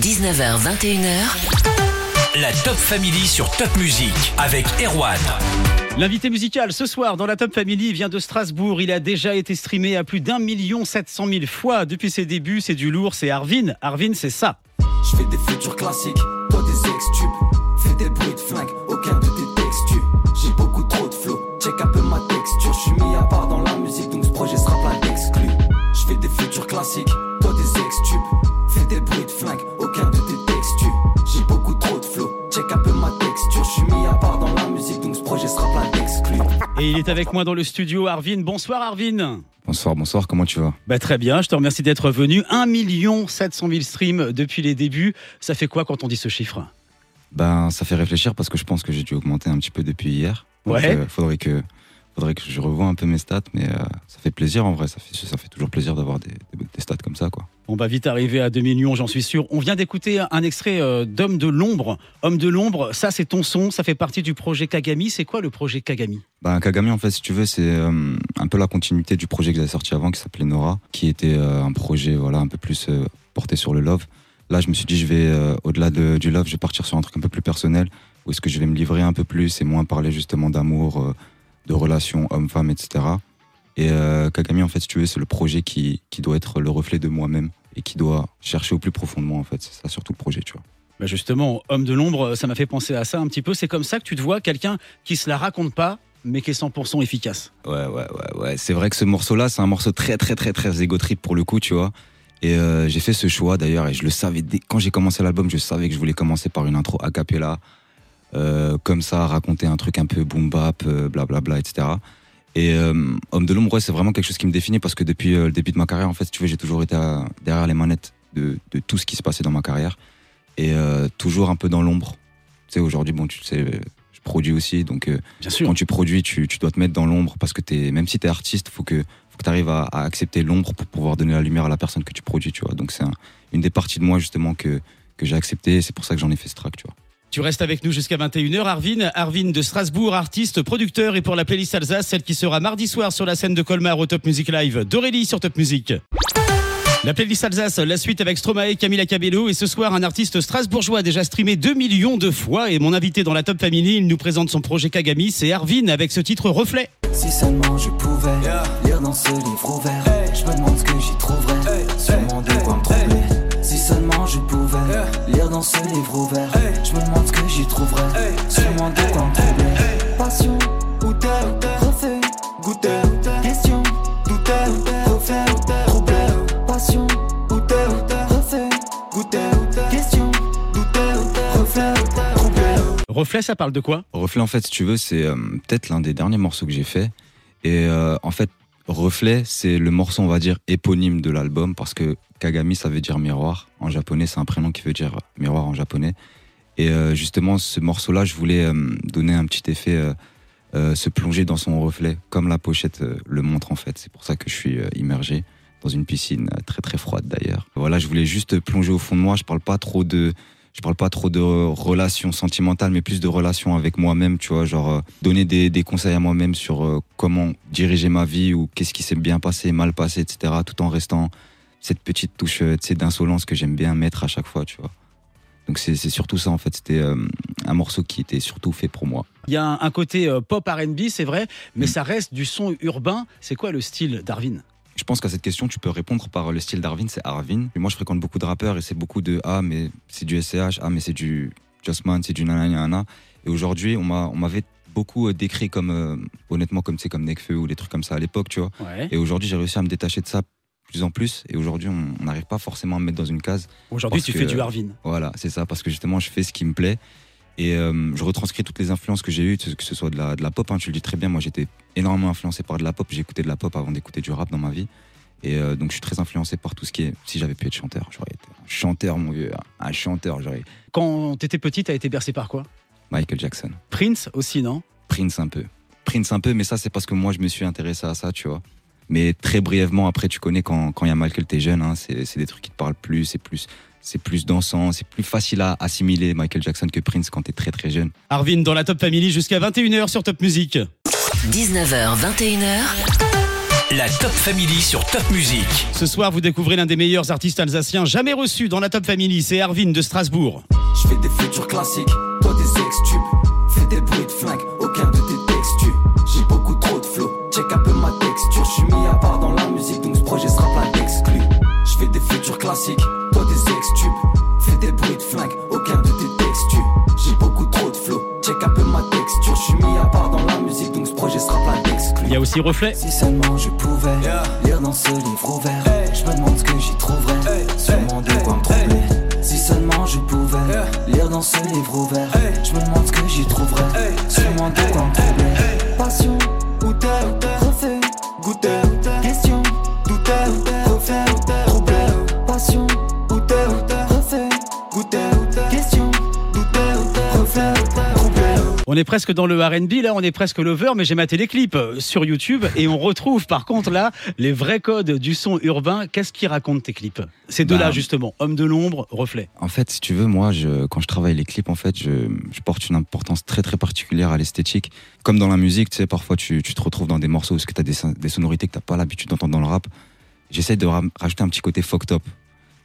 19h, 21h. La Top Family sur Top Music avec Erwan. L'invité musical ce soir dans la Top Family vient de Strasbourg. Il a déjà été streamé à plus d'un million sept cent mille fois depuis ses débuts. C'est du lourd, c'est Arvin. Arvin, c'est ça. Je fais des futurs classiques, est avec moi dans le studio, Arvin. Bonsoir Arvin. Bonsoir, bonsoir, comment tu vas? Bah, très bien, je te remercie d'être venu. 1 million 700 000 streams depuis les débuts. Ça fait quoi quand on dit ce chiffre? Ben, ça fait réfléchir parce que je pense que j'ai dû augmenter un petit peu depuis hier. Donc, Ouais. euh, faudrait que faudrait que je revoie un peu mes stats, mais euh, ça fait plaisir en vrai. Ça fait, ça fait toujours plaisir d'avoir des, des- des stats comme ça, quoi. On va vite arriver à 2 millions, j'en suis sûr. On vient d'écouter un extrait euh, d'Homme de l'ombre. Homme de l'ombre, ça c'est ton son, ça fait partie du projet Kagami. C'est quoi le projet Kagami? Ben, Kagami, en fait, si tu veux, c'est euh, un peu la continuité du projet que j'avais sorti avant, qui s'appelait Nora, qui était euh, un projet, voilà, un peu plus porté sur le love. Là, je me suis dit, je vais au-delà de- du love, je vais partir sur un truc un peu plus personnel, où est-ce que je vais me livrer un peu plus et moins parler justement d'amour, de relations homme-femme, etc. Et euh, Kagami, en fait, si tu veux, c'est le projet qui, qui doit être le reflet de moi-même et qui doit chercher au plus profond de moi, en fait. C'est ça surtout le projet, tu vois. Bah justement, Homme de l'ombre, ça m'a fait penser à ça un petit peu. C'est comme ça que tu te vois quelqu'un qui se la raconte pas, mais qui est 100% efficace. Ouais, ouais, ouais, ouais. C'est vrai que ce morceau-là, c'est un morceau très, très, très, très égo trip pour le coup, tu vois. Et euh, j'ai fait ce choix d'ailleurs, et je le savais dès quand j'ai commencé l'album, je savais que je voulais commencer par une intro a cappella, euh, comme ça, raconter un truc un peu boom bap, euh, blablabla, etc. Et euh, Homme de l'ombre, ouais, c'est vraiment quelque chose qui me définit parce que depuis euh, le début de ma carrière, en fait, tu veux, j'ai toujours été à- derrière les manettes de, de tout ce qui se passait dans ma carrière et euh, toujours un peu dans l'ombre. Tu sais, aujourd'hui, bon, tu sais, je produis aussi, donc. Bien sûr. quand tu produis, tu, tu dois te mettre dans l'ombre parce que es, même si tu es artiste, faut que, faut que tu arrives à, à accepter l'ombre pour pouvoir donner la lumière à la personne que tu produis, tu vois. Donc c'est un- une des parties de moi justement que, que j'ai accepté c'est pour ça que j'en ai fait ce track, tu vois. Tu restes avec nous jusqu'à 21h. Arvin, Arvin de Strasbourg, artiste, producteur et pour la playlist Alsace, celle qui sera mardi soir sur la scène de Colmar au Top Music Live d'Aurélie sur Top Music. La playlist Alsace, la suite avec Stromae, Camila Cabello et ce soir un artiste strasbourgeois déjà streamé 2 millions de fois et mon invité dans la Top Family, il nous présente son projet Kagami, c'est Arvin avec ce titre Reflet. Si seulement je pouvais lire dans ce livre ouvert, je me demande ce que j'y trouverais. Lire dans ce livre ouvert, je me demande ce que j'y trouverais. Sûrement de quoi me troubler. Passion, ou refait, goûter, question, douter, refait, troublé. Passion, ou refait, goûter, question, douter, refait, troublé. Reflet, ça parle de quoi? Reflet, en fait, si tu veux, c'est euh, peut-être l'un des derniers morceaux que j'ai fait. Et euh, en fait, Reflet, c'est le morceau, on va dire, éponyme de l'album parce que Kagami, ça veut dire miroir. En japonais, c'est un prénom qui veut dire miroir en japonais. Et euh, justement, ce morceau-là, je voulais euh, donner un petit effet, euh, se plonger dans son reflet, comme la pochette le montre en fait. C'est pour ça que je suis immergé dans une piscine très très froide d'ailleurs. Voilà, je voulais juste plonger au fond de moi. Je parle pas trop de, je parle pas trop de relations sentimentales, mais plus de relations avec moi-même, tu vois, genre euh, donner des, des conseils à moi-même sur euh, comment diriger ma vie ou qu'est-ce qui s'est bien passé, mal passé, etc. Tout en restant cette petite touche euh, d'insolence que j'aime bien mettre à chaque fois, tu vois. Donc c'est surtout ça en fait. C'était euh, un morceau qui était surtout fait pour moi. Il y a un, un côté pop R&B, c'est vrai, mais Mm. ça reste du son urbain. C'est quoi le style d'Arvin Je pense qu'à cette question, tu peux répondre par le style d'Arvin, c'est Arvin. Et moi, je fréquente beaucoup de rappeurs et c'est beaucoup de Ah, mais c'est du SCH, Ah, mais c'est du Justman, c'est du nanana. Et aujourd'hui, on m'a- on m'avait beaucoup euh, décrit comme, euh, honnêtement, comme, comme Nekfeu ou des trucs comme ça à l'époque, tu vois. Ouais. Et aujourd'hui, j'ai réussi à me détacher de ça plus en plus. Et aujourd'hui, on n'arrive pas forcément à me mettre dans une case. Aujourd'hui, tu que- fais du Arvin. Voilà, c'est ça, parce que justement, je fais ce qui me plaît. Et euh, je retranscris toutes les influences que j'ai eues, que ce soit de la, de la pop, hein, tu le dis très bien. Moi, j'étais énormément influencé par de la pop. J'ai écouté de la pop avant d'écouter du rap dans ma vie. Et euh, donc, je suis très influencé par tout ce qui est. Si j'avais pu être chanteur, j'aurais été un chanteur, mon vieux. Un chanteur, j'aurais. Quand t'étais petit, t'as été bercé par quoi? Michael Jackson. Prince aussi, non? Prince un peu. Prince un peu, mais ça, c'est parce que moi, je me suis intéressé à ça, tu vois. Mais très brièvement, après, tu connais quand quand il y a Michael, t'es jeune, hein, c'est des trucs qui te parlent plus, c'est plus. C'est plus dansant, c'est plus facile à assimiler Michael Jackson que Prince quand t'es très très jeune. Arvin dans la Top Family jusqu'à 21h sur Top Music. 19h, 21h. La Top Family sur Top Music. Ce soir, vous découvrez l'un des meilleurs artistes alsaciens jamais reçus dans la Top Family. C'est Arvin de Strasbourg. Je fais des futurs classiques, toi des ex-tubes. Fais des bruits de flingue, aucun de tes textus. J'ai beaucoup trop de flow, check un peu ma texture. Je suis mis à part dans la musique, donc ce projet sera plein d'exclus. Il y a aussi Reflet. Si seulement je pouvais lire dans ce livre ouvert, je me demande ce que j'y trouverais. Sûrement de quoi me troubler. Si seulement je pouvais lire dans ce livre ouvert, je me On est presque dans le R&B, là, on est presque l'over, mais j'ai maté les clips euh, sur YouTube et on retrouve par contre là les vrais codes du son urbain. Qu'est-ce qui racontent tes clips? Ces deux-là Bah, justement, Homme de l'ombre, Reflet. En fait, si tu veux, moi, je, quand je travaille les clips, en fait, je, je porte une importance très très particulière à l'esthétique. Comme dans la musique, tu sais, parfois tu, tu te retrouves dans des morceaux où tu as des, son- des sonorités que t'as pas l'habitude d'entendre dans le rap. J'essaie de ra- rajouter un petit côté fucked up.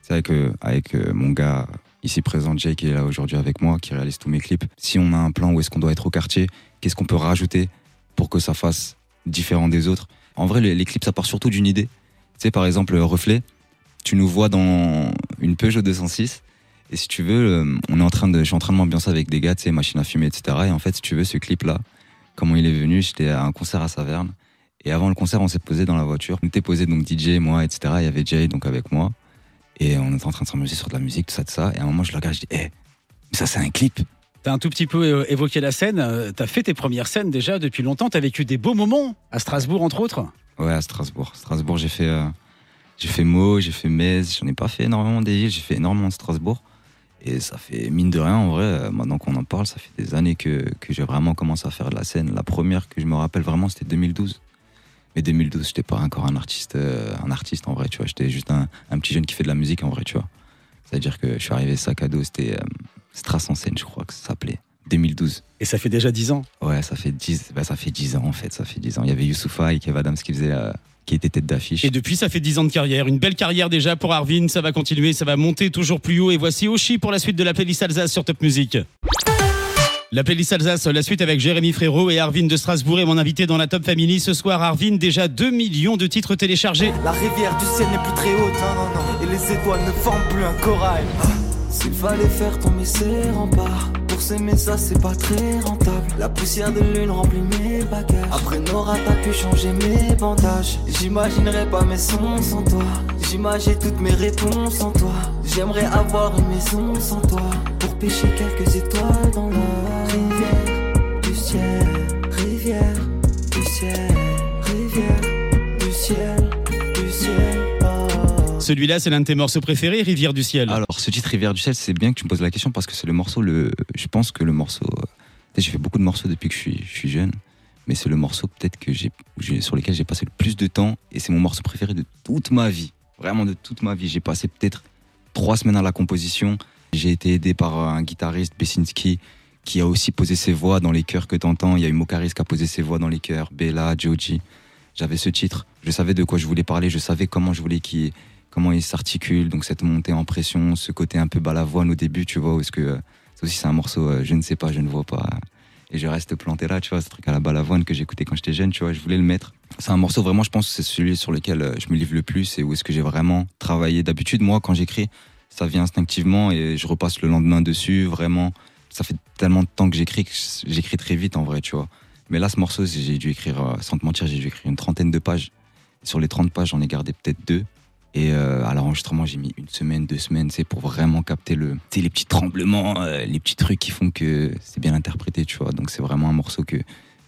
C'est avec, euh, avec euh, mon gars ici présent, Jay, qui est là aujourd'hui avec moi, qui réalise tous mes clips. Si on a un plan où est-ce qu'on doit être au quartier, qu'est-ce qu'on peut rajouter pour que ça fasse différent des autres? En vrai, les, clips, ça part surtout d'une idée. Tu sais, par exemple, euh, Reflet, tu nous vois dans une Peugeot 206. Et si tu veux, euh, on est en train de, je suis en train de m'ambiancer avec des gars, tu sais, machine à fumer, etc. Et en fait, si tu veux, ce clip-là, comment il est venu, j'étais à un concert à Saverne. Et avant le concert, on s'est posé dans la voiture. On était posé donc DJ, moi, etc. Il y avait Jay donc avec moi. Et on était en train de s'amuser sur de la musique, tout ça, tout ça. Et à un moment, je le regarde, je dis, hé, mais ça, c'est un clip. T'as un tout petit peu euh, évoqué la scène. euh, T'as fait tes premières scènes déjà depuis longtemps. T'as vécu des beaux moments à Strasbourg entre autres. Ouais, à Strasbourg. Strasbourg, j'ai fait, euh, j'ai fait Meaux, j'ai fait Metz. J'en ai pas fait énormément des villes, j'ai fait énormément de Strasbourg. Et ça fait, mine de rien, en vrai, euh, maintenant qu'on en parle, ça fait des années que, que j'ai vraiment commencé à faire de la scène. La première que je me rappelle vraiment, c'était 2012. Mais 2012, j'étais pas encore un artiste, euh, un artiste en vrai, tu vois. J'étais juste un, un petit jeune qui fait de la musique en vrai, tu vois. C'est-à-dire que je suis arrivé sac à dos, c'était euh, Strass en scène, je crois que ça s'appelait. 2012. Et ça fait déjà 10 ans? Ouais, ça fait 10, bah, ça fait 10 ans en fait, ça fait 10 ans. Il y avait Youssoufa et Kev Adams qui faisait, euh, qui était tête d'affiche. Et depuis, ça fait 10 ans de carrière. Une belle carrière déjà pour Arvin. Ça va continuer, ça va monter toujours plus haut. Et voici Oshi pour la suite de la playlist Alsace sur Top Music. La playlist Alsace, la suite avec Jérémy Frérot et Arvin de Strasbourg et mon invité dans la Top Family. Ce soir, Arvin, déjà 2 millions de titres téléchargés. La rivière du ciel n'est plus très haute, et les étoiles ne forment plus un corail. S'il fallait faire tomber ces remparts Pour s'aimer ça c'est pas très rentable. La poussière de lune remplit mes bagages. Après Nora t'as pu changer mes bandages. J'imaginerais pas mes sons sans toi. J'imagine toutes mes réponses en toi. J'aimerais avoir une maison sans toi Pour pêcher quelques étoiles dans la rivière du ciel Rivière du ciel Rivière du ciel Du ciel oh. Celui-là, c'est l'un de tes morceaux préférés, Rivière du Ciel. Alors, ce titre Rivière du Ciel, c'est bien que tu me poses la question parce que c'est le morceau, le, je pense que le morceau, euh, j'ai fait beaucoup de morceaux depuis que je suis, je suis jeune, mais c'est le morceau peut-être que j'ai, j'ai- sur lequel j'ai passé le plus de temps et c'est mon morceau préféré de toute ma vie. Vraiment de toute ma vie. J'ai passé peut-être trois semaines à la composition. J'ai été aidé par un guitariste, Besinski, qui a aussi posé ses voix dans les chœurs que t'entends. Il y a eu Mokaris qui a posé ses voix dans les chœurs, Bella, Joji. J'avais ce titre. Je savais de quoi je voulais parler. Je savais comment je voulais qu'il comment il s'articule, donc cette montée en pression, ce côté un peu balavoine au début, tu vois, où est-ce que euh, aussi c'est un morceau, euh, je ne sais pas, je ne vois pas, et je reste planté là, tu vois, ce truc à la balavoine que j'écoutais quand j'étais jeune, tu vois, je voulais le mettre. C'est un morceau vraiment, je pense, c'est celui sur lequel euh, je me livre le plus et où est-ce que j'ai vraiment travaillé. D'habitude, moi, quand j'écris, ça vient instinctivement et je repasse le lendemain dessus, vraiment. Ça fait tellement de temps que j'écris que j'écris très vite en vrai, tu vois. Mais là, ce morceau, j'ai dû écrire, euh, sans te mentir, j'ai dû écrire une trentaine de pages. Sur les 30 pages, j'en ai gardé peut-être deux. Et euh, à l'enregistrement, j'ai mis une semaine, deux semaines, c'est pour vraiment capter le, les petits tremblements, euh, les petits trucs qui font que c'est bien interprété, tu vois. Donc c'est vraiment un morceau que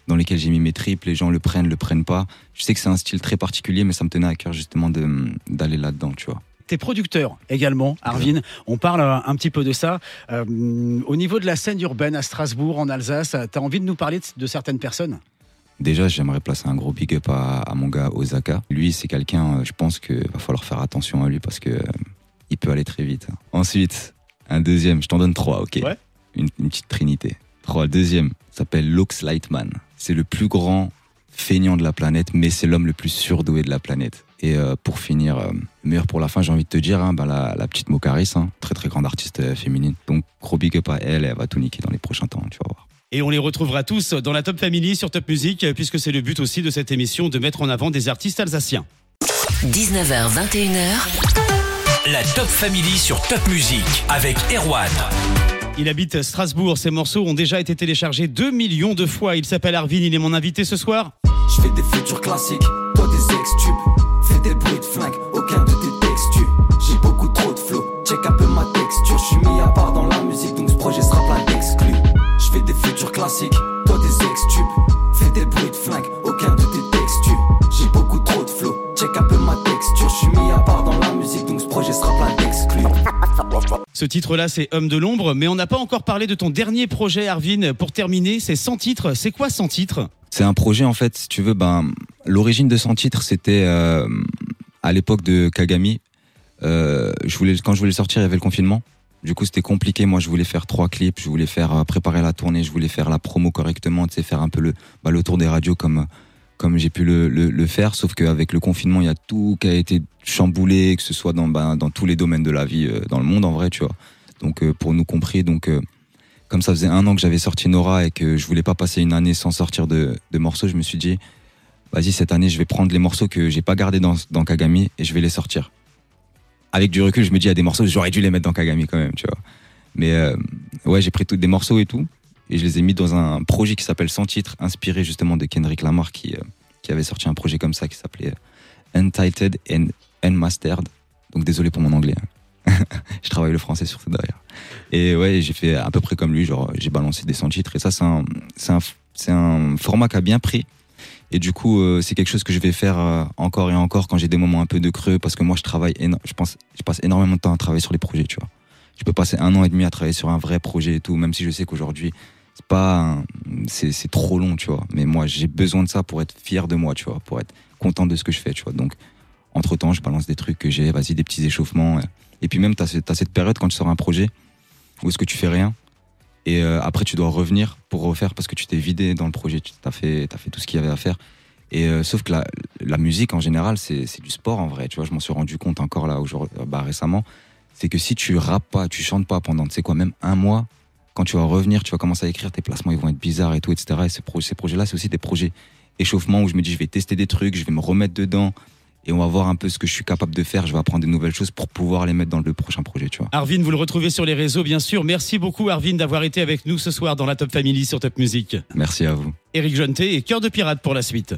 dans lequel j'ai mis mes tripes, les gens le prennent, le prennent pas. Je sais que c'est un style très particulier, mais ça me tenait à cœur justement d'aller là-dedans, tu vois. T'es producteur également, Arvin. On parle euh, un petit peu de ça. Euh, au niveau de la scène urbaine à Strasbourg, en Alsace, t'as envie de nous parler de, de certaines personnes? Déjà, j'aimerais placer un gros big up à, à mon gars Osaka. Lui, c'est quelqu'un, euh, je pense qu'il va falloir faire attention à lui parce que euh, il peut aller très vite. Ensuite, un deuxième, je t'en donne trois, ok Ouais. une, une petite trinité. Trois, deuxième, s'appelle Lux Lightman. C'est le plus grand feignant de la planète, mais c'est l'homme le plus surdoué de la planète. Et euh, pour finir, euh, meilleur pour la fin, j'ai envie de te dire, hein, bah, la, la petite Mocaris, hein, très très grande artiste euh, féminine. Donc gros big up à elle, elle va tout niquer dans les prochains temps, tu vas voir. Et on les retrouvera tous dans la Top Family sur Top Music, puisque c'est le but aussi de cette émission de mettre en avant des artistes alsaciens. 19h, 21h, La Top Family sur Top Music avec Erwan. Il habite Strasbourg, ses morceaux ont déjà été téléchargés 2 millions de fois. Il s'appelle Arvin, il est mon invité ce soir. Je fais des futurs classiques, Ce titre-là, c'est Homme de l'ombre, mais on n'a pas encore parlé de ton dernier projet, Arvin. Pour terminer, c'est 100 titres. C'est quoi 100 titres C'est un projet en fait, si tu veux, ben l'origine de son titre, c'était euh, à l'époque de Kagami. Euh, je voulais, quand je voulais sortir, il y avait le confinement. Du coup, c'était compliqué. Moi, je voulais faire trois clips, je voulais faire euh, préparer la tournée, je voulais faire la promo correctement, tu sais, faire un peu le, bah, le tour des radios comme comme j'ai pu le, faire. Sauf qu'avec le confinement, il y a tout qui a été chamboulé, que ce soit dans bah, dans tous les domaines de la vie, euh, dans le monde en vrai, tu vois. Donc euh, pour nous compris, donc euh, comme ça faisait un an que j'avais sorti Nora et que je voulais pas passer une année sans sortir de, morceaux, je me suis dit, vas-y cette année, je vais prendre les morceaux que j'ai pas gardés dans dans Kagami et je vais les sortir. Avec du recul, je me dis, il y a des morceaux, j'aurais dû les mettre dans Kagami quand même, tu vois. Mais ouais, j'ai pris tous des morceaux et tout, et je les ai mis dans un projet qui s'appelle Sans titre, inspiré justement de Kendrick Lamar, qui, euh, qui avait sorti un projet comme ça qui s'appelait euh, Untitled and Unmastered. Donc désolé pour mon anglais. hein. je travaille le français surtout derrière. Et ouais, j'ai fait à peu près comme lui, genre j'ai balancé des 100 titres, et ça c'est un, un, format qui a bien pris. Et du coup, euh, c'est quelque chose que je vais faire encore et encore quand j'ai des moments un peu de creux, parce que moi, je travaille, je passe énormément de temps à travailler sur les projets, tu vois. Je peux passer un an et demi à travailler sur un vrai projet et tout, même si je sais qu'aujourd'hui, c'est pas, c'est, trop long, tu vois. Mais moi, j'ai besoin de ça pour être fier de moi, tu vois, pour être content de ce que je fais, tu vois. Donc, entre temps, je balance des trucs que j'ai, vas-y, des petits échauffements. Et puis même, t'as, t'as cette période quand tu sors un projet où est-ce que tu fais rien. Et euh, après, tu dois revenir pour refaire parce que tu t'es vidé dans le projet, tu t'as fait, t'as fait tout ce qu'il y avait à faire. Et euh, sauf que la, la musique en général, c'est du sport en vrai. Tu vois, je m'en suis rendu compte encore là bah, récemment. C'est que si tu rappes pas, tu chantes pas pendant, tu sais quoi, même un mois, quand tu vas revenir, tu vas commencer à écrire, tes placements ils vont être bizarres et tout, etc. Et ces, pro- ces projets-là, c'est aussi des projets échauffement où je me dis, je vais tester des trucs, je vais me remettre dedans et on va voir un peu ce que je suis capable de faire. Je vais apprendre des nouvelles choses pour pouvoir les mettre dans le prochain projet, tu vois. Arvin, vous le retrouvez sur les réseaux, bien sûr. Merci beaucoup, Arvin, d'avoir été avec nous ce soir dans la Top Family sur Top Music. Merci à vous. Eric Jonté et Cœur de Pirate pour la suite.